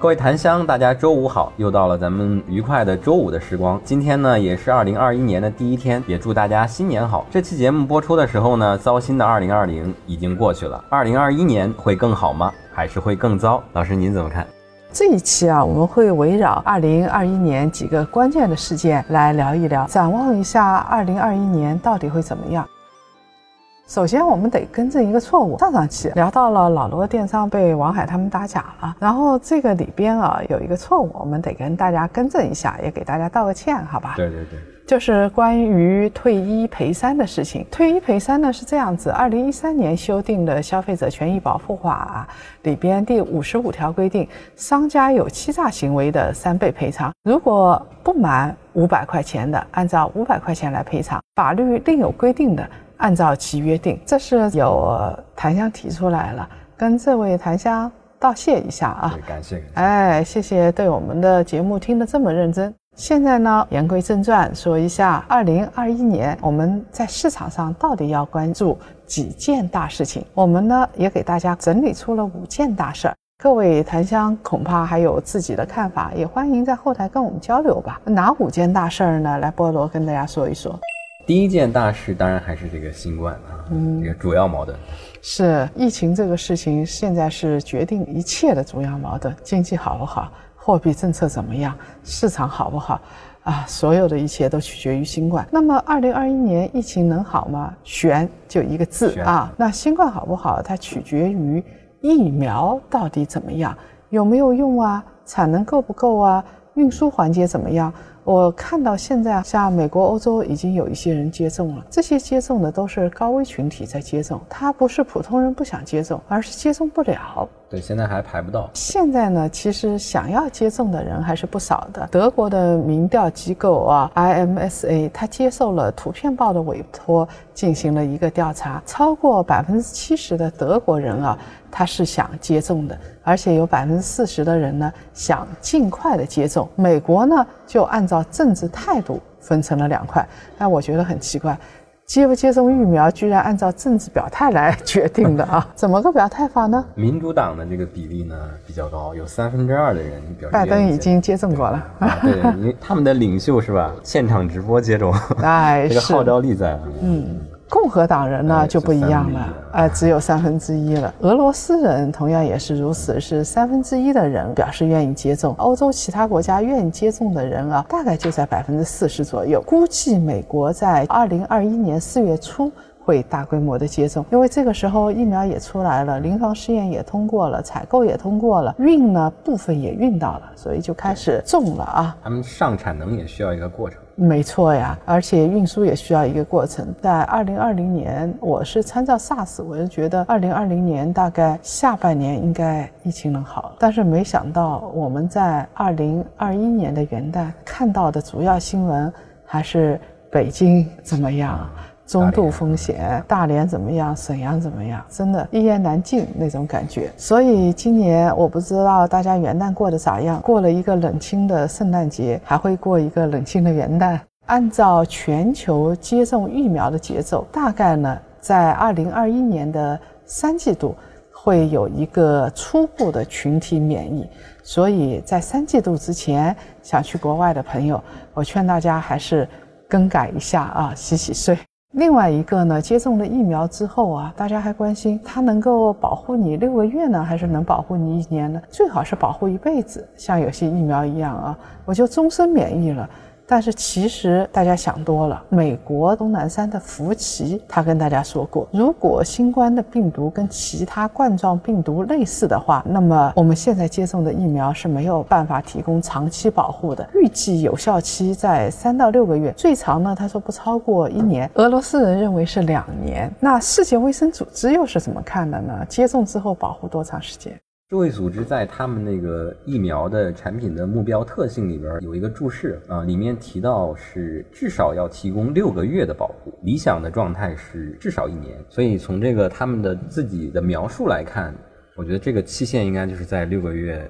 各位檀香，大家周五好！又到了咱们愉快的周五的时光。今天呢，也是二零二一年的第一天，也祝大家新年好。这期节目播出的时候呢，糟心的二零二零已经过去了。二零二一年会更好吗？还是会更糟？老师您怎么看？这一期啊，我们会围绕二零二一年几个关键的事件来聊一聊，展望一下二零二一年到底会怎么样。首先，我们得更正一个错误。上上期聊到了老罗的电商被王海他们打假了，然后这个里边啊有一个错误，我们得跟大家更正一下，也给大家道个歉，好吧？对对对，就是关于退一赔三的事情。退一赔三呢是这样子：二零一三年修订的消费者权益保护法里边第五十五条规定，商家有欺诈行为的三倍赔偿，如果不满五百块钱的，按照五百块钱来赔偿；法律另有规定的。按照其约定，这是有檀香提出来了，跟这位檀香道谢一下啊！感谢，哎，谢谢对我们的节目听得这么认真。现在呢，言归正传，说一下二零二一年我们在市场上到底要关注几件大事情。我们呢也给大家整理出了五件大事儿，各位檀香恐怕还有自己的看法，也欢迎在后台跟我们交流吧。哪五件大事儿呢？来，菠萝跟大家说一说。第一件大事当然还是这个新冠啊，这个主要矛盾是疫情这个事情，现在是决定一切的主要矛盾。经济好不好，货币政策怎么样，市场好不好啊？所有的一切都取决于新冠。那么，二零二一年疫情能好吗？悬，就一个字啊。那新冠好不好，它取决于疫苗到底怎么样，有没有用啊？产能够不够啊？运输环节怎么样？我看到现在像美国、欧洲已经有一些人接种了，这些接种的都是高危群体在接种，他不是普通人不想接种，而是接种不了。对，现在还排不到。现在呢，其实想要接种的人还是不少的。德国的民调机构啊，IMSA，他接受了图片报的委托，进行了一个调查，超过百分之七十的德国人啊，他是想接种的，而且有百分之四十的人呢想尽快的接种。美国呢，就按照政治态度分成了两块，哎，我觉得很奇怪，接不接种疫苗居然按照政治表态来决定的啊？怎么个表态法呢？民主党的这个比例呢比较高，有三分之二的人表。拜登已经接种过了，对，因为他们的领袖是吧？现场直播接种，哎，这个号召力在，嗯。共和党人呢就不一样了，呃，只有三分之一了。俄罗斯人同样也是如此，是三分之一的人表示愿意接种。欧洲其他国家愿意接种的人啊，大概就在百分之四十左右。估计美国在二零二一年四月初。会大规模的接种，因为这个时候疫苗也出来了，临床试验也通过了，采购也通过了，运呢部分也运到了，所以就开始种了啊。他们上产能也需要一个过程，没错呀，而且运输也需要一个过程。在二零二零年，我是参照 SARS，我就觉得二零二零年大概下半年应该疫情能好，但是没想到我们在二零二一年的元旦看到的主要新闻还是北京怎么样。中度风险，大连怎么样？沈阳怎么样？真的，一言难尽那种感觉。所以今年我不知道大家元旦过得咋样，过了一个冷清的圣诞节，还会过一个冷清的元旦。按照全球接种疫苗的节奏，大概呢，在二零二一年的三季度会有一个初步的群体免疫。所以在三季度之前想去国外的朋友，我劝大家还是更改一下啊，洗洗睡。另外一个呢，接种了疫苗之后啊，大家还关心它能够保护你六个月呢，还是能保护你一年呢？最好是保护一辈子，像有些疫苗一样啊，我就终身免疫了。但是其实大家想多了。美国东南山的福奇他跟大家说过，如果新冠的病毒跟其他冠状病毒类似的话，那么我们现在接种的疫苗是没有办法提供长期保护的。预计有效期在三到六个月，最长呢，他说不超过一年。俄罗斯人认为是两年。那世界卫生组织又是怎么看的呢？接种之后保护多长时间？世卫组织在他们那个疫苗的产品的目标特性里边有一个注释啊，里面提到是至少要提供六个月的保护，理想的状态是至少一年。所以从这个他们的自己的描述来看，我觉得这个期限应该就是在六个月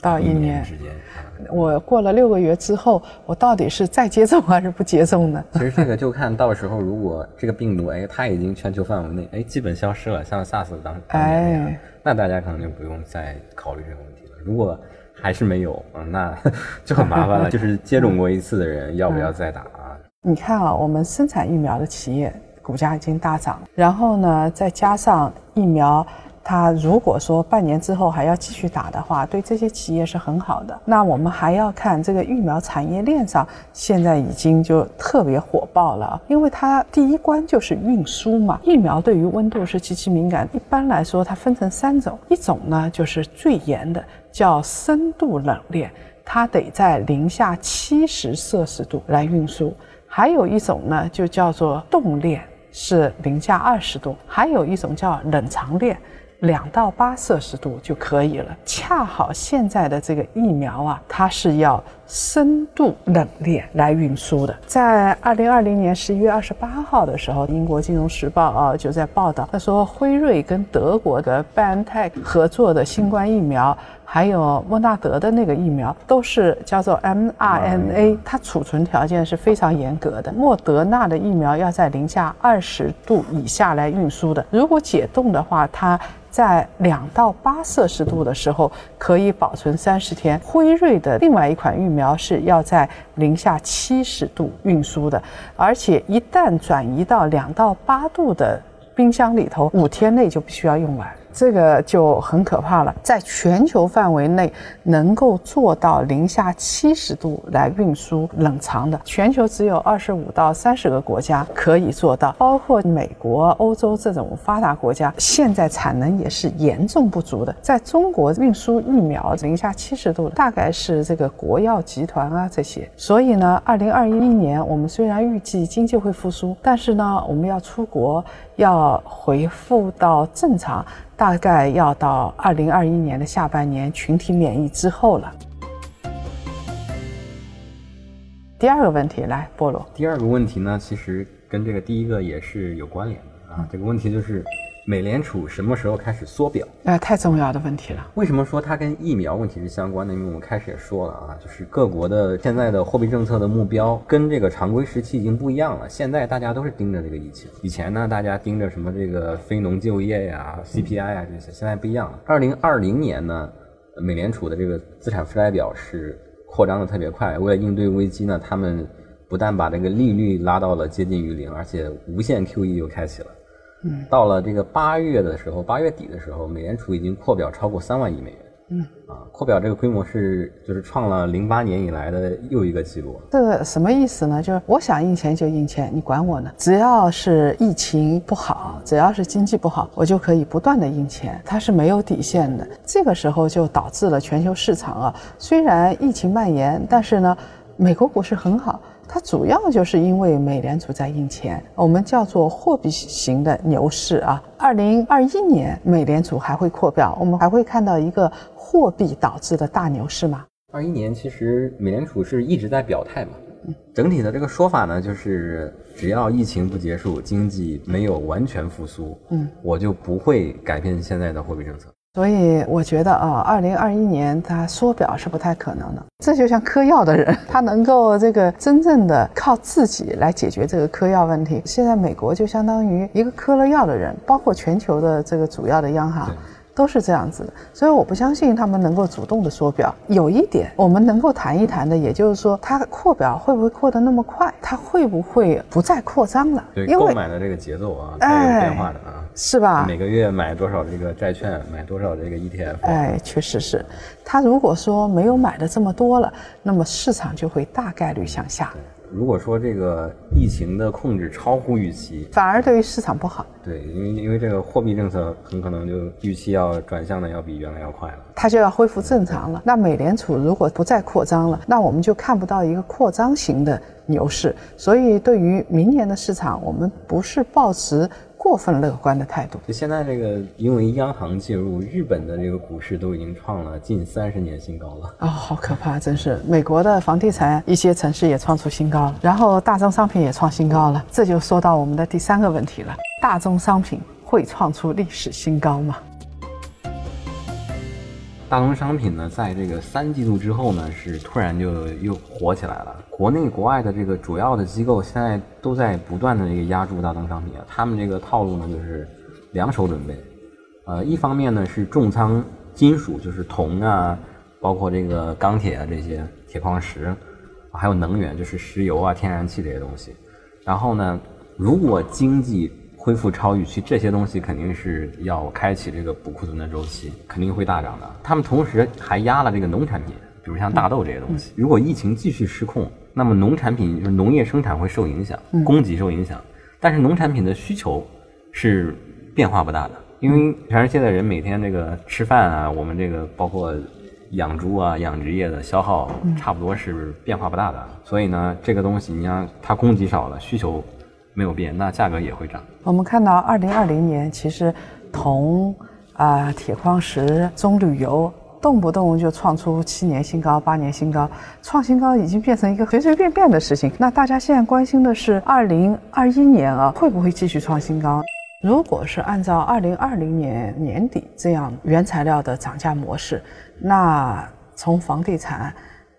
到一年年之间。啊我过了六个月之后，我到底是再接种还是不接种呢？其实这个就看到时候，如果这个病毒哎它已经全球范围内哎基本消失了，像 SARS 当当年那样，哎那大家可能就不用再考虑这个问题了。如果还是没有，嗯，那 就很麻烦了。就是接种过一次的人要不要再打啊？你看啊，我们生产疫苗的企业股价已经大涨，然后呢，再加上疫苗。它如果说半年之后还要继续打的话，对这些企业是很好的。那我们还要看这个疫苗产业链上，现在已经就特别火爆了，因为它第一关就是运输嘛。疫苗对于温度是极其敏感，一般来说它分成三种，一种呢就是最严的，叫深度冷链，它得在零下七十摄氏度来运输；还有一种呢就叫做冻链，是零下二十度；还有一种叫冷藏链。两到八摄氏度就可以了。恰好现在的这个疫苗啊，它是要深度冷链来运输的。在二零二零年十一月二十八号的时候，英国金融时报啊就在报道，他说辉瑞跟德国的拜恩泰克合作的新冠疫苗，还有莫纳德的那个疫苗，都是叫做 mRNA，它储存条件是非常严格的。莫德纳的疫苗要在零下二十度以下来运输的，如果解冻的话，它在两到八摄氏度的时候可以保存三十天。辉瑞的另外一款疫苗是要在零下七十度运输的，而且一旦转移到两到八度的冰箱里头，五天内就必须要用完。这个就很可怕了，在全球范围内能够做到零下七十度来运输冷藏的，全球只有二十五到三十个国家可以做到，包括美国、欧洲这种发达国家，现在产能也是严重不足的。在中国运输疫苗零下七十度，大概是这个国药集团啊这些。所以呢，二零二一年我们虽然预计经济会复苏，但是呢，我们要出国，要恢复到正常。大概要到二零二一年的下半年群体免疫之后了。第二个问题来，菠萝。第二个问题呢，其实跟这个第一个也是有关联的啊。这个问题就是，美联储什么时候开始缩表？呃，太重要的问题了。为什么说它跟疫苗问题是相关的？因为我们开始也说了啊，就是各国的现在的货币政策的目标跟这个常规时期已经不一样了。现在大家都是盯着这个疫情，以前呢，大家盯着什么这个非农就业呀、CPI 啊这些，现在不一样了。二零二零年呢，美联储的这个资产负债表是扩张的特别快，为了应对危机呢，他们不但把这个利率拉到了接近于零，而且无限 QE 又开启了。嗯，到了这个八月的时候，八月底的时候，美联储已经扩表超过三万亿美元。嗯，啊，扩表这个规模是就是创了零八年以来的又一个记录。这个什么意思呢？就是我想印钱就印钱，你管我呢？只要是疫情不好，只要是经济不好，我就可以不断的印钱，它是没有底线的。这个时候就导致了全球市场啊，虽然疫情蔓延，但是呢，美国股市很好。它主要就是因为美联储在印钱，我们叫做货币型的牛市啊。二零二一年美联储还会扩表，我们还会看到一个货币导致的大牛市吗？二一年其实美联储是一直在表态嘛，整体的这个说法呢，就是只要疫情不结束，经济没有完全复苏，嗯，我就不会改变现在的货币政策。所以我觉得啊，二零二一年它缩表是不太可能的。这就像嗑药的人，他能够这个真正的靠自己来解决这个嗑药问题。现在美国就相当于一个嗑了药的人，包括全球的这个主要的央行。都是这样子的，所以我不相信他们能够主动的缩表。有一点我们能够谈一谈的，也就是说，它扩表会不会扩得那么快？它会不会不再扩张了？对，购买的这个节奏啊，它有变化的啊。是吧？每个月买多少这个债券，买多少这个 ETF？哎，确实是。他如果说没有买的这么多了，那么市场就会大概率向下。如果说这个疫情的控制超乎预期，反而对于市场不好。对，因为因为这个货币政策很可能就预期要转向的要比原来要快了，它就要恢复正常了。那美联储如果不再扩张了，那我们就看不到一个扩张型的牛市。所以对于明年的市场，我们不是抱持过分乐观的态度。就现在这个，因为央行介入，日本的这个股市都已经创了近三十年新高了。哦，好可怕，真是！美国的房地产一些城市也创出新高了，然后大宗商品也创新高了，这就说到我们的第三个问题了：大宗商品会创出历史新高吗？大宗商品呢，在这个三季度之后呢，是突然就又火起来了。国内国外的这个主要的机构现在都在不断的这个压住大宗商品啊，他们这个套路呢就是两手准备，呃，一方面呢是重仓金属，就是铜啊，包括这个钢铁啊这些铁矿石，还有能源，就是石油啊、天然气这些东西。然后呢，如果经济恢复超预期，这些东西肯定是要开启这个补库存的周期，肯定会大涨的。他们同时还压了这个农产品，比如像大豆这些东西。如果疫情继续失控，那么农产品就是农业生产会受影响，供给受影响。但是农产品的需求是变化不大的，因为全世界的人每天这个吃饭啊，我们这个包括养猪啊、养殖业的消耗，差不多是变化不大的。所以呢，这个东西你像它供给少了，需求。没有变，那价格也会涨。我们看到，二零二零年其实铜啊、铁矿石、棕榈油动不动就创出七年新高、八年新高，创新高已经变成一个随随便便的事情。那大家现在关心的是，二零二一年啊，会不会继续创新高？如果是按照二零二零年年底这样原材料的涨价模式，那从房地产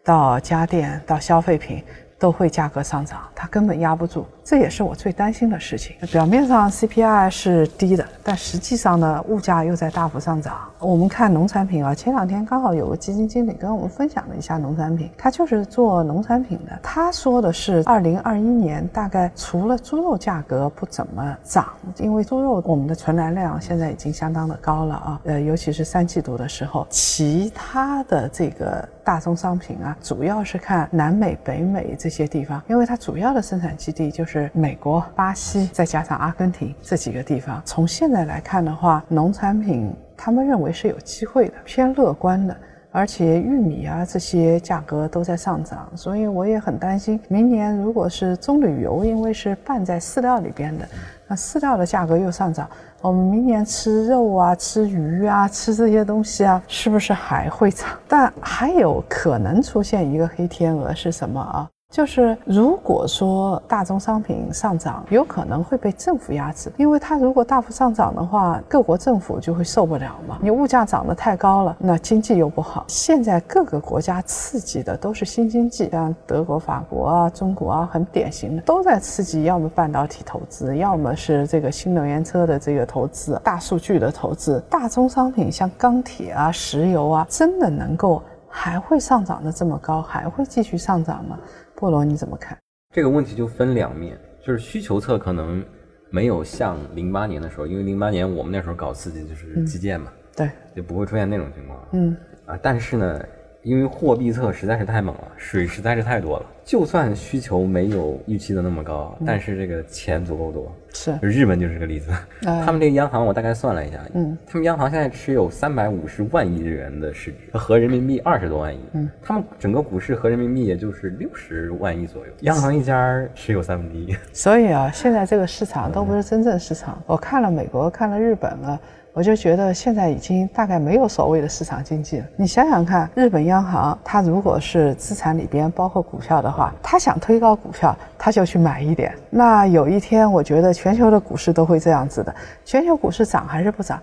到家电到消费品。都会价格上涨，它根本压不住，这也是我最担心的事情。表面上 CPI 是低的，但实际上呢，物价又在大幅上涨。我们看农产品啊，前两天刚好有个基金经理跟我们分享了一下农产品，他就是做农产品的。他说的是，二零二一年大概除了猪肉价格不怎么涨，因为猪肉我们的存栏量现在已经相当的高了啊，呃，尤其是三季度的时候，其他的这个大宗商品啊，主要是看南美、北美这。些地方，因为它主要的生产基地就是是美国、巴西，再加上阿根廷这几个地方。从现在来看的话，农产品他们认为是有机会的，偏乐观的。而且玉米啊这些价格都在上涨，所以我也很担心，明年如果是棕榈油，因为是拌在饲料里边的，那饲料的价格又上涨，我们明年吃肉啊、吃鱼啊、吃这些东西啊，是不是还会涨？但还有可能出现一个黑天鹅是什么啊？就是如果说大宗商品上涨，有可能会被政府压制，因为它如果大幅上涨的话，各国政府就会受不了嘛。你物价涨得太高了，那经济又不好。现在各个国家刺激的都是新经济，像德国、法国啊、中国啊，很典型的都在刺激，要么半导体投资，要么是这个新能源车的这个投资、大数据的投资。大宗商品像钢铁啊、石油啊，真的能够还会上涨的这么高，还会继续上涨吗？菠萝你怎么看？这个问题就分两面，就是需求侧可能没有像零八年的时候，因为零八年我们那时候搞刺激就是基建嘛，对，就不会出现那种情况。嗯，啊，但是呢。因为货币侧实在是太猛了，水实在是太多了。就算需求没有预期的那么高，但是这个钱足够多。是，日本就是个例子。他们这个央行我大概算了一下，嗯，他们央行现在持有三百五十万亿日元的市值，合人民币二十多万亿。嗯，他们整个股市合人民币也就是六十万亿左右，央行一家持有三分之一。所以啊，现在这个市场都不是真正市场。我看了美国，看了日本了。我就觉得现在已经大概没有所谓的市场经济了。你想想看，日本央行它如果是资产里边包括股票的话，它想推高股票，它就去买一点。那有一天，我觉得全球的股市都会这样子的。全球股市涨还是不涨？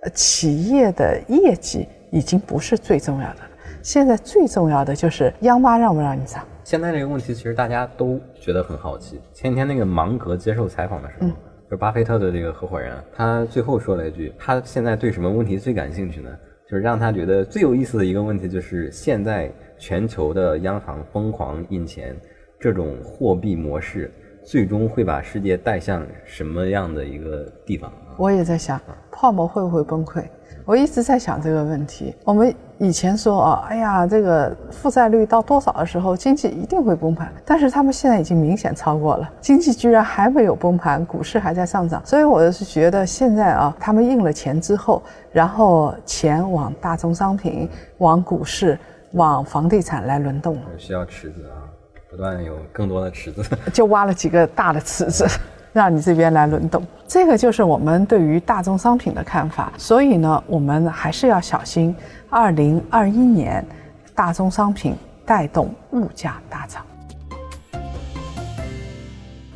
呃，企业的业绩已经不是最重要的了。现在最重要的就是央妈让不让你涨。现在这个问题其实大家都觉得很好奇。前几天那个芒格接受采访的时候。就巴菲特的这个合伙人，他最后说了一句：“他现在对什么问题最感兴趣呢？就是让他觉得最有意思的一个问题，就是现在全球的央行疯狂印钱，这种货币模式最终会把世界带向什么样的一个地方？”我也在想，泡沫会不会崩溃？我一直在想这个问题。我们以前说啊，哎呀，这个负债率到多少的时候，经济一定会崩盘。但是他们现在已经明显超过了，经济居然还没有崩盘，股市还在上涨。所以我是觉得现在啊，他们印了钱之后，然后钱往大宗商品、往股市、往房地产来轮动了。需要池子啊，不断有更多的池子。就挖了几个大的池子。让你这边来轮动。这个就是我们对于大宗商品的看法。所以呢，我们还是要小心，二零二一年大宗商品带动物价大涨。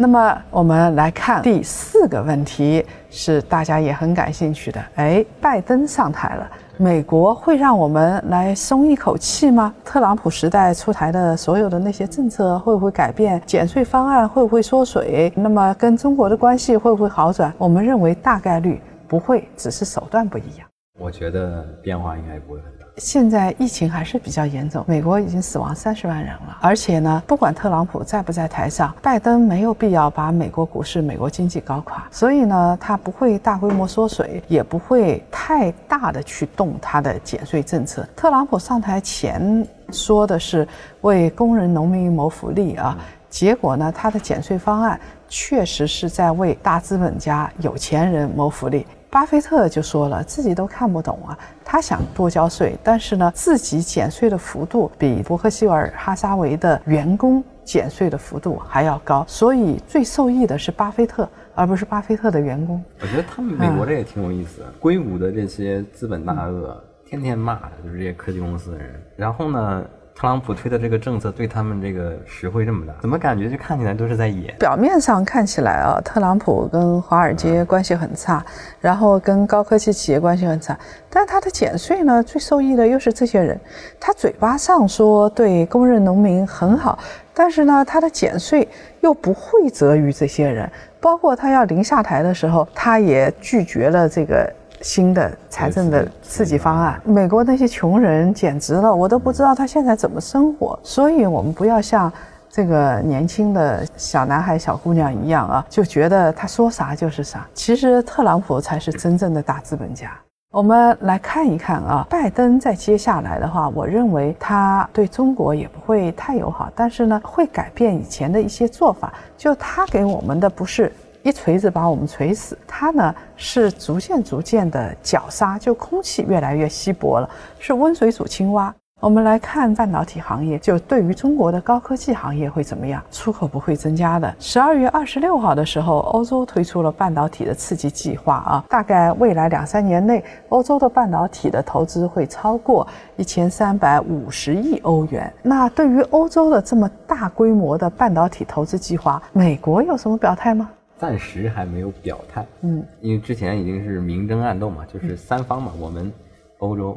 那么我们来看第四个问题，是大家也很感兴趣的。哎，拜登上台了，美国会让我们来松一口气吗？特朗普时代出台的所有的那些政策会不会改变？减税方案会不会缩水？那么跟中国的关系会不会好转？我们认为大概率不会，只是手段不一样。我觉得变化应该不会很大。现在疫情还是比较严重，美国已经死亡三十万人了。而且呢，不管特朗普在不在台上，拜登没有必要把美国股市、美国经济搞垮。所以呢，他不会大规模缩水，也不会太大的去动他的减税政策。特朗普上台前说的是为工人、农民谋福利啊，结果呢，他的减税方案确实是在为大资本家、有钱人谋福利。巴菲特就说了，自己都看不懂啊。他想多交税，但是呢，自己减税的幅度比伯克希尔哈撒韦的员工减税的幅度还要高，所以最受益的是巴菲特，而不是巴菲特的员工。我觉得他们美国这也挺有意思，硅谷的这些资本大鳄天天骂就是这些科技公司的人，然后呢？特朗普推的这个政策对他们这个实惠这么大，怎么感觉就看起来都是在演？表面上看起来啊，特朗普跟华尔街关系很差，然后跟高科技企业关系很差，但他的减税呢，最受益的又是这些人。他嘴巴上说对工人农民很好，但是呢，他的减税又不惠泽于这些人，包括他要临下台的时候，他也拒绝了这个。新的财政的刺激方案，美国那些穷人简直了，我都不知道他现在怎么生活。所以，我们不要像这个年轻的小男孩、小姑娘一样啊，就觉得他说啥就是啥。其实，特朗普才是真正的大资本家。我们来看一看啊，拜登在接下来的话，我认为他对中国也不会太友好，但是呢，会改变以前的一些做法。就他给我们的不是。一锤子把我们锤死，它呢是逐渐逐渐的绞杀，就空气越来越稀薄了，是温水煮青蛙。我们来看半导体行业，就对于中国的高科技行业会怎么样？出口不会增加的。十二月二十六号的时候，欧洲推出了半导体的刺激计划啊，大概未来两三年内，欧洲的半导体的投资会超过一千三百五十亿欧元。那对于欧洲的这么大规模的半导体投资计划，美国有什么表态吗？暂时还没有表态，嗯，因为之前已经是明争暗斗嘛，就是三方嘛，我们、欧洲、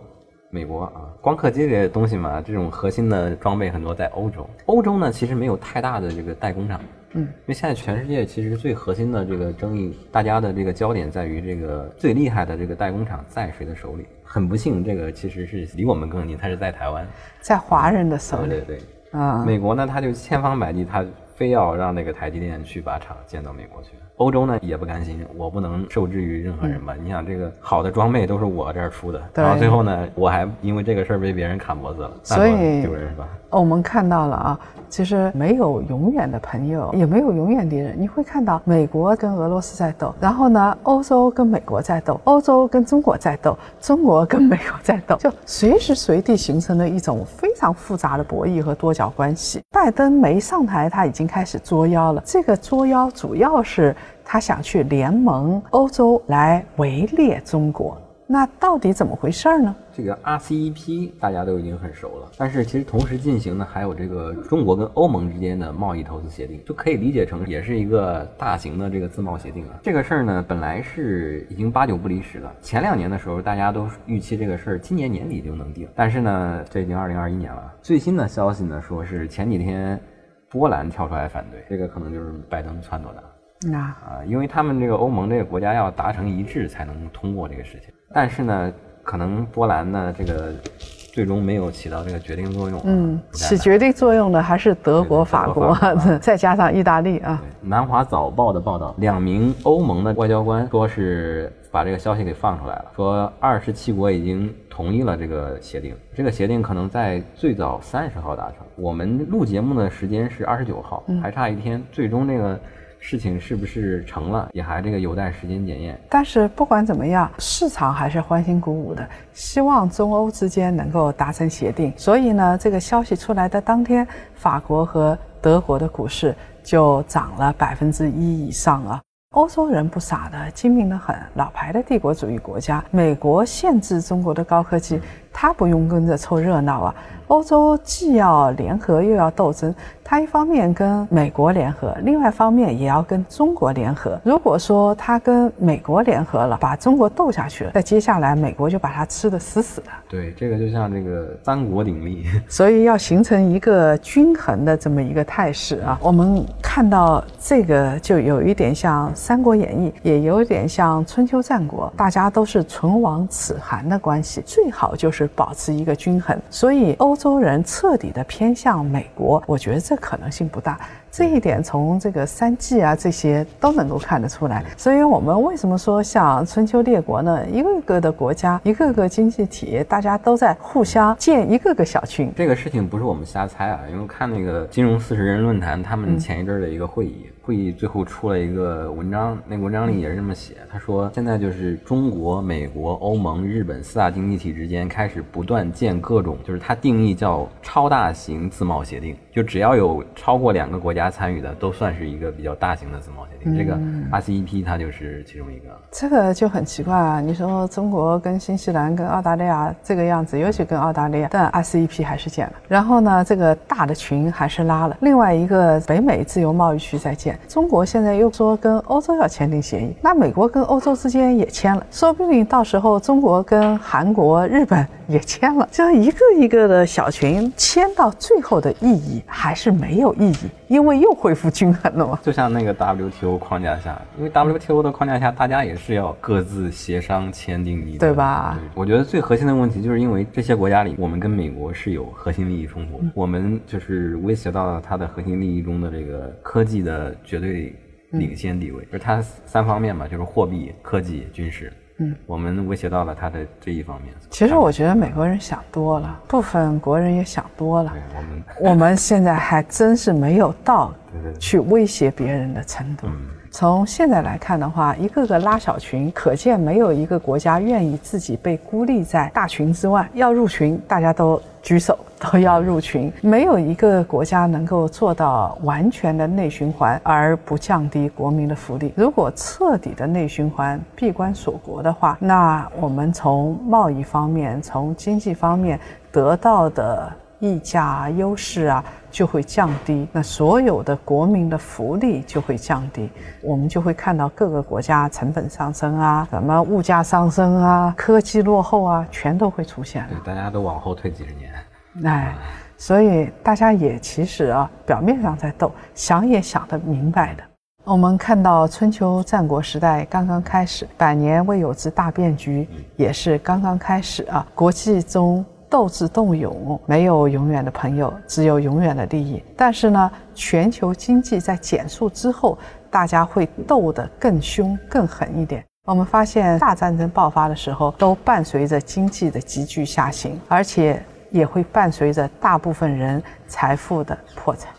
美国啊，光刻机这些东西嘛，这种核心的装备很多在欧洲。欧洲呢，其实没有太大的这个代工厂，嗯，因为现在全世界其实最核心的这个争议，大家的这个焦点在于这个最厉害的这个代工厂在谁的手里。很不幸，这个其实是离我们更近，它是在台湾，在华人的手里。对对对，啊，美国呢，他就千方百计他。非要让那个台积电去把厂建到美国去，欧洲呢也不甘心，我不能受制于任何人吧？你想这个好的装备都是我这儿出的，然后最后呢，我还因为这个事儿被别人砍脖子了，所以丢人是吧？我们看到了啊，其实没有永远的朋友，也没有永远敌人。你会看到美国跟俄罗斯在斗，然后呢，欧洲跟美国在斗，欧洲跟中国在斗，中国跟美国在斗，就随时随地形成了一种非常复杂的博弈和多角关系。拜登没上台，他已经开始作妖了。这个作妖主要是他想去联盟欧洲来围猎中国。那到底怎么回事呢？这个 RCEP 大家都已经很熟了，但是其实同时进行的还有这个中国跟欧盟之间的贸易投资协定，就可以理解成也是一个大型的这个自贸协定啊。这个事儿呢，本来是已经八九不离十了。前两年的时候，大家都预期这个事儿今年年底就能定，但是呢，这已经二零二一年了。最新的消息呢，说是前几天波兰跳出来反对，这个可能就是拜登撺掇的。那啊，因为他们这个欧盟这个国家要达成一致才能通过这个事情，但是呢，可能波兰呢这个最终没有起到这个决定作用。嗯，起决定作用的还是德国、法国，再加上意大利啊。南华早报的报道，两名欧盟的外交官说是把这个消息给放出来了，说二十七国已经同意了这个协定，这个协定可能在最早三十号达成。我们录节目的时间是二十九号，还差一天，最终这个。事情是不是成了，也还这个有待时间检验。但是不管怎么样，市场还是欢欣鼓舞的，希望中欧之间能够达成协定。所以呢，这个消息出来的当天，法国和德国的股市就涨了百分之一以上啊。欧洲人不傻的，精明的很，老牌的帝国主义国家，美国限制中国的高科技，他不用跟着凑热闹啊。欧洲既要联合又要斗争，他一方面跟美国联合，另外一方面也要跟中国联合。如果说他跟美国联合了，把中国斗下去了，那接下来美国就把他吃得死死的。对，这个就像这个三国鼎立，所以要形成一个均衡的这么一个态势啊。我们看到这个就有一点像《三国演义》，也有一点像春秋战国，大家都是唇亡齿寒的关系，最好就是保持一个均衡。所以欧。洲人彻底的偏向美国，我觉得这可能性不大。这一点从这个三季啊这些都能够看得出来。所以我们为什么说像春秋列国呢？一个个的国家，一个个经济体，大家都在互相建一个个小群。这个事情不是我们瞎猜啊，因为看那个金融四十人论坛，他们前一阵的一个会议。会议最后出了一个文章，那个文章里也是这么写。他说，现在就是中国、美国、欧盟、日本四大经济体之间开始不断建各种，就是它定义叫超大型自贸协定，就只要有超过两个国家参与的，都算是一个比较大型的自贸协定。这个 RCEP 它就是其中一个。这个就很奇怪啊！你说中国跟新西兰、跟澳大利亚这个样子，尤其跟澳大利亚，但 RCEP 还是建了。然后呢，这个大的群还是拉了。另外一个北美自由贸易区在建。中国现在又说跟欧洲要签订协议，那美国跟欧洲之间也签了，说不定到时候中国跟韩国、日本也签了，这样一个一个的小群签到最后的意义还是没有意义，因为又恢复均衡了嘛。就像那个 WTO 框架下，因为 WTO 的框架下，大家也是要各自协商签订你对吧？我觉得最核心的问题就是因为这些国家里，我们跟美国是有核心利益冲突，我们就是威胁到了它的核心利益中的这个科技的。绝对领先地位，就是它三方面嘛，就是货币、科技、军事。嗯，我们威胁到了他的这一方面。其实我觉得美国人想多了，部分国人也想多了。我们我们现在还真是没有到 去威胁别人的程度。从现在来看的话，一个个拉小群，可见没有一个国家愿意自己被孤立在大群之外。要入群，大家都举手，都要入群。没有一个国家能够做到完全的内循环而不降低国民的福利。如果彻底的内循环、闭关锁国的话，那我们从贸易方面、从经济方面得到的。溢价优势啊就会降低，那所有的国民的福利就会降低，我们就会看到各个国家成本上升啊，什么物价上升啊，科技落后啊，全都会出现。对，大家都往后退几十年。哎，所以大家也其实啊，表面上在斗，想也想得明白的。我们看到春秋战国时代刚刚开始，百年未有之大变局也是刚刚开始啊，国际中。斗智斗勇，没有永远的朋友，只有永远的利益。但是呢，全球经济在减速之后，大家会斗得更凶、更狠一点。我们发现，大战争爆发的时候，都伴随着经济的急剧下行，而且也会伴随着大部分人财富的破产。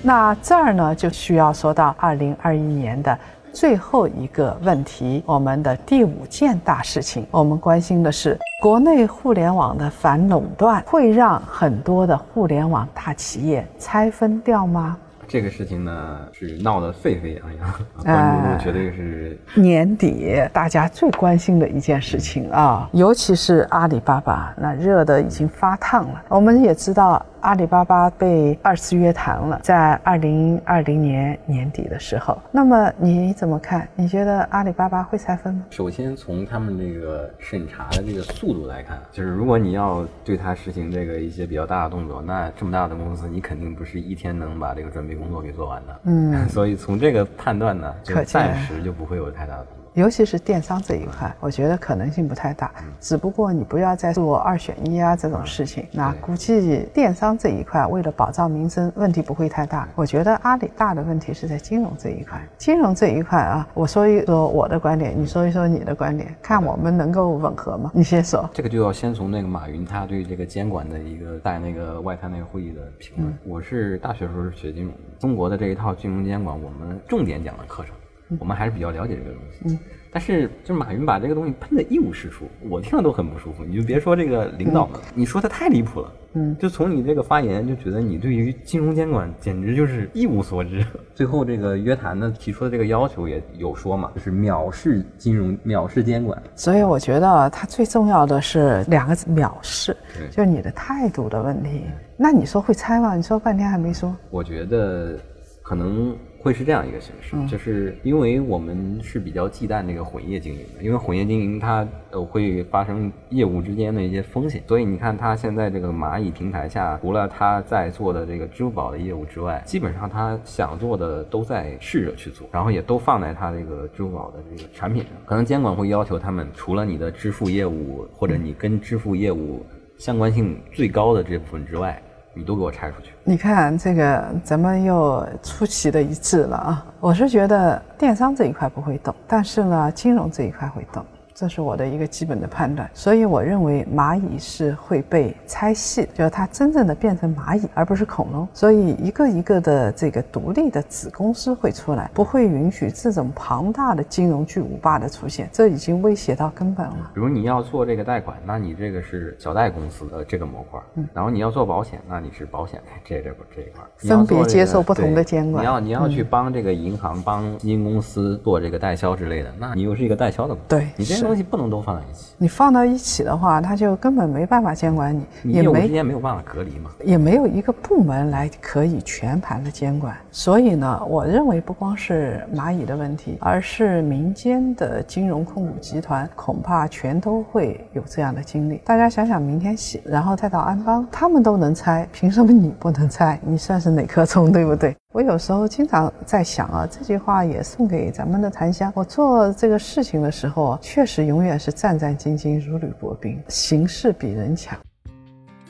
那这儿呢，就需要说到二零二一年的。最后一个问题，我们的第五件大事情，我们关心的是国内互联网的反垄断会让很多的互联网大企业拆分掉吗？这个事情呢是闹得沸沸扬扬，关注度绝对是年底大家最关心的一件事情啊，尤其是阿里巴巴，那热的已经发烫了。我们也知道。阿里巴巴被二次约谈了，在二零二零年年底的时候。那么你怎么看？你觉得阿里巴巴会拆分吗？首先从他们这个审查的这个速度来看，就是如果你要对它实行这个一些比较大的动作，那这么大的公司，你肯定不是一天能把这个准备工作给做完的。嗯，所以从这个判断呢，就暂时就不会有太大的。尤其是电商这一块，我觉得可能性不太大。只不过你不要再做二选一啊这种事情，那估计电商这一块为了保障民生，问题不会太大。我觉得阿里大的问题是在金融这一块。金融这一块啊，我说一说我的观点，你说一说你的观点，看我们能够吻合吗？你先说。这个就要先从那个马云他对这个监管的一个在那个外滩那个会议的评论。我是大学时候是学金融，中国的这一套金融监管，我们重点讲的课程。我们还是比较了解这个东西。嗯。但是，就是马云把这个东西喷的一无是处，我听了都很不舒服。你就别说这个领导了，你说的太离谱了。嗯，就从你这个发言就觉得你对于金融监管简直就是一无所知。最后，这个约谈呢提出的这个要求也有说嘛，就是藐视金融、藐视监管。所以我觉得它最重要的是两个字：藐视，就是你的态度的问题。那你说会猜吗？你说半天还没说。我觉得可能。会是这样一个形式，就是因为我们是比较忌惮这个混业经营的，因为混业经营它呃会发生业务之间的一些风险，所以你看它现在这个蚂蚁平台下，除了它在做的这个支付宝的业务之外，基本上它想做的都在试着去做，然后也都放在它这个支付宝的这个产品上。可能监管会要求他们，除了你的支付业务或者你跟支付业务相关性最高的这部分之外。你都给我拆出去！你看这个，咱们又出奇的一致了啊！我是觉得电商这一块不会动，但是呢，金融这一块会动。这是我的一个基本的判断，所以我认为蚂蚁是会被拆细，就是它真正的变成蚂蚁，而不是恐龙。所以一个一个的这个独立的子公司会出来，不会允许这种庞大的金融巨无霸的出现，这已经威胁到根本了。比如你要做这个贷款，那你这个是小贷公司的这个模块，嗯，然后你要做保险，那你是保险这这这一块，分别接受不同的监管。你要你要去帮这个银行、帮基金公司做这个代销之类的，那你又是一个代销的，对，你这。东西不能都放在一起，你放到一起的话，他就根本没办法监管你，业务之间没有办法隔离嘛，也没有一个部门来可以全盘的监管。所以呢，我认为不光是蚂蚁的问题，而是民间的金融控股集团恐怕全都会有这样的经历。大家想想，明天起，然后再到安邦，他们都能猜，凭什么你不能猜？你算是哪颗葱，对不对？我有时候经常在想啊，这句话也送给咱们的檀香。我做这个事情的时候，确实永远是战战兢兢，如履薄冰，形势比人强。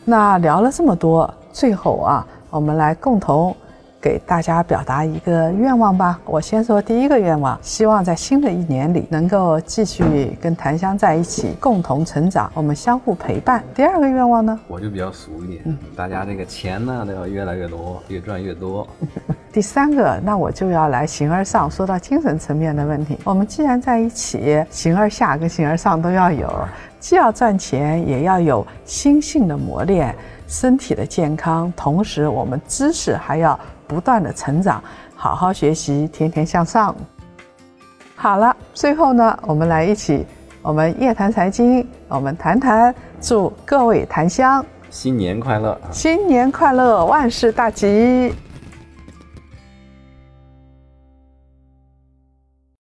那聊了这么多，最后啊，我们来共同。给大家表达一个愿望吧。我先说第一个愿望，希望在新的一年里能够继续跟檀香在一起，共同成长，我们相互陪伴。第二个愿望呢，我就比较俗一点，嗯，大家这个钱呢都要越来越多，越赚越多。第三个，那我就要来形而上，说到精神层面的问题。我们既然在一起，形而下跟形而上都要有，既要赚钱，也要有心性的磨练，身体的健康，同时我们知识还要。不断的成长，好好学习，天天向上。好了，最后呢，我们来一起，我们夜谈财经，我们谈谈，祝各位檀香新年快乐，新年快乐，万事大吉。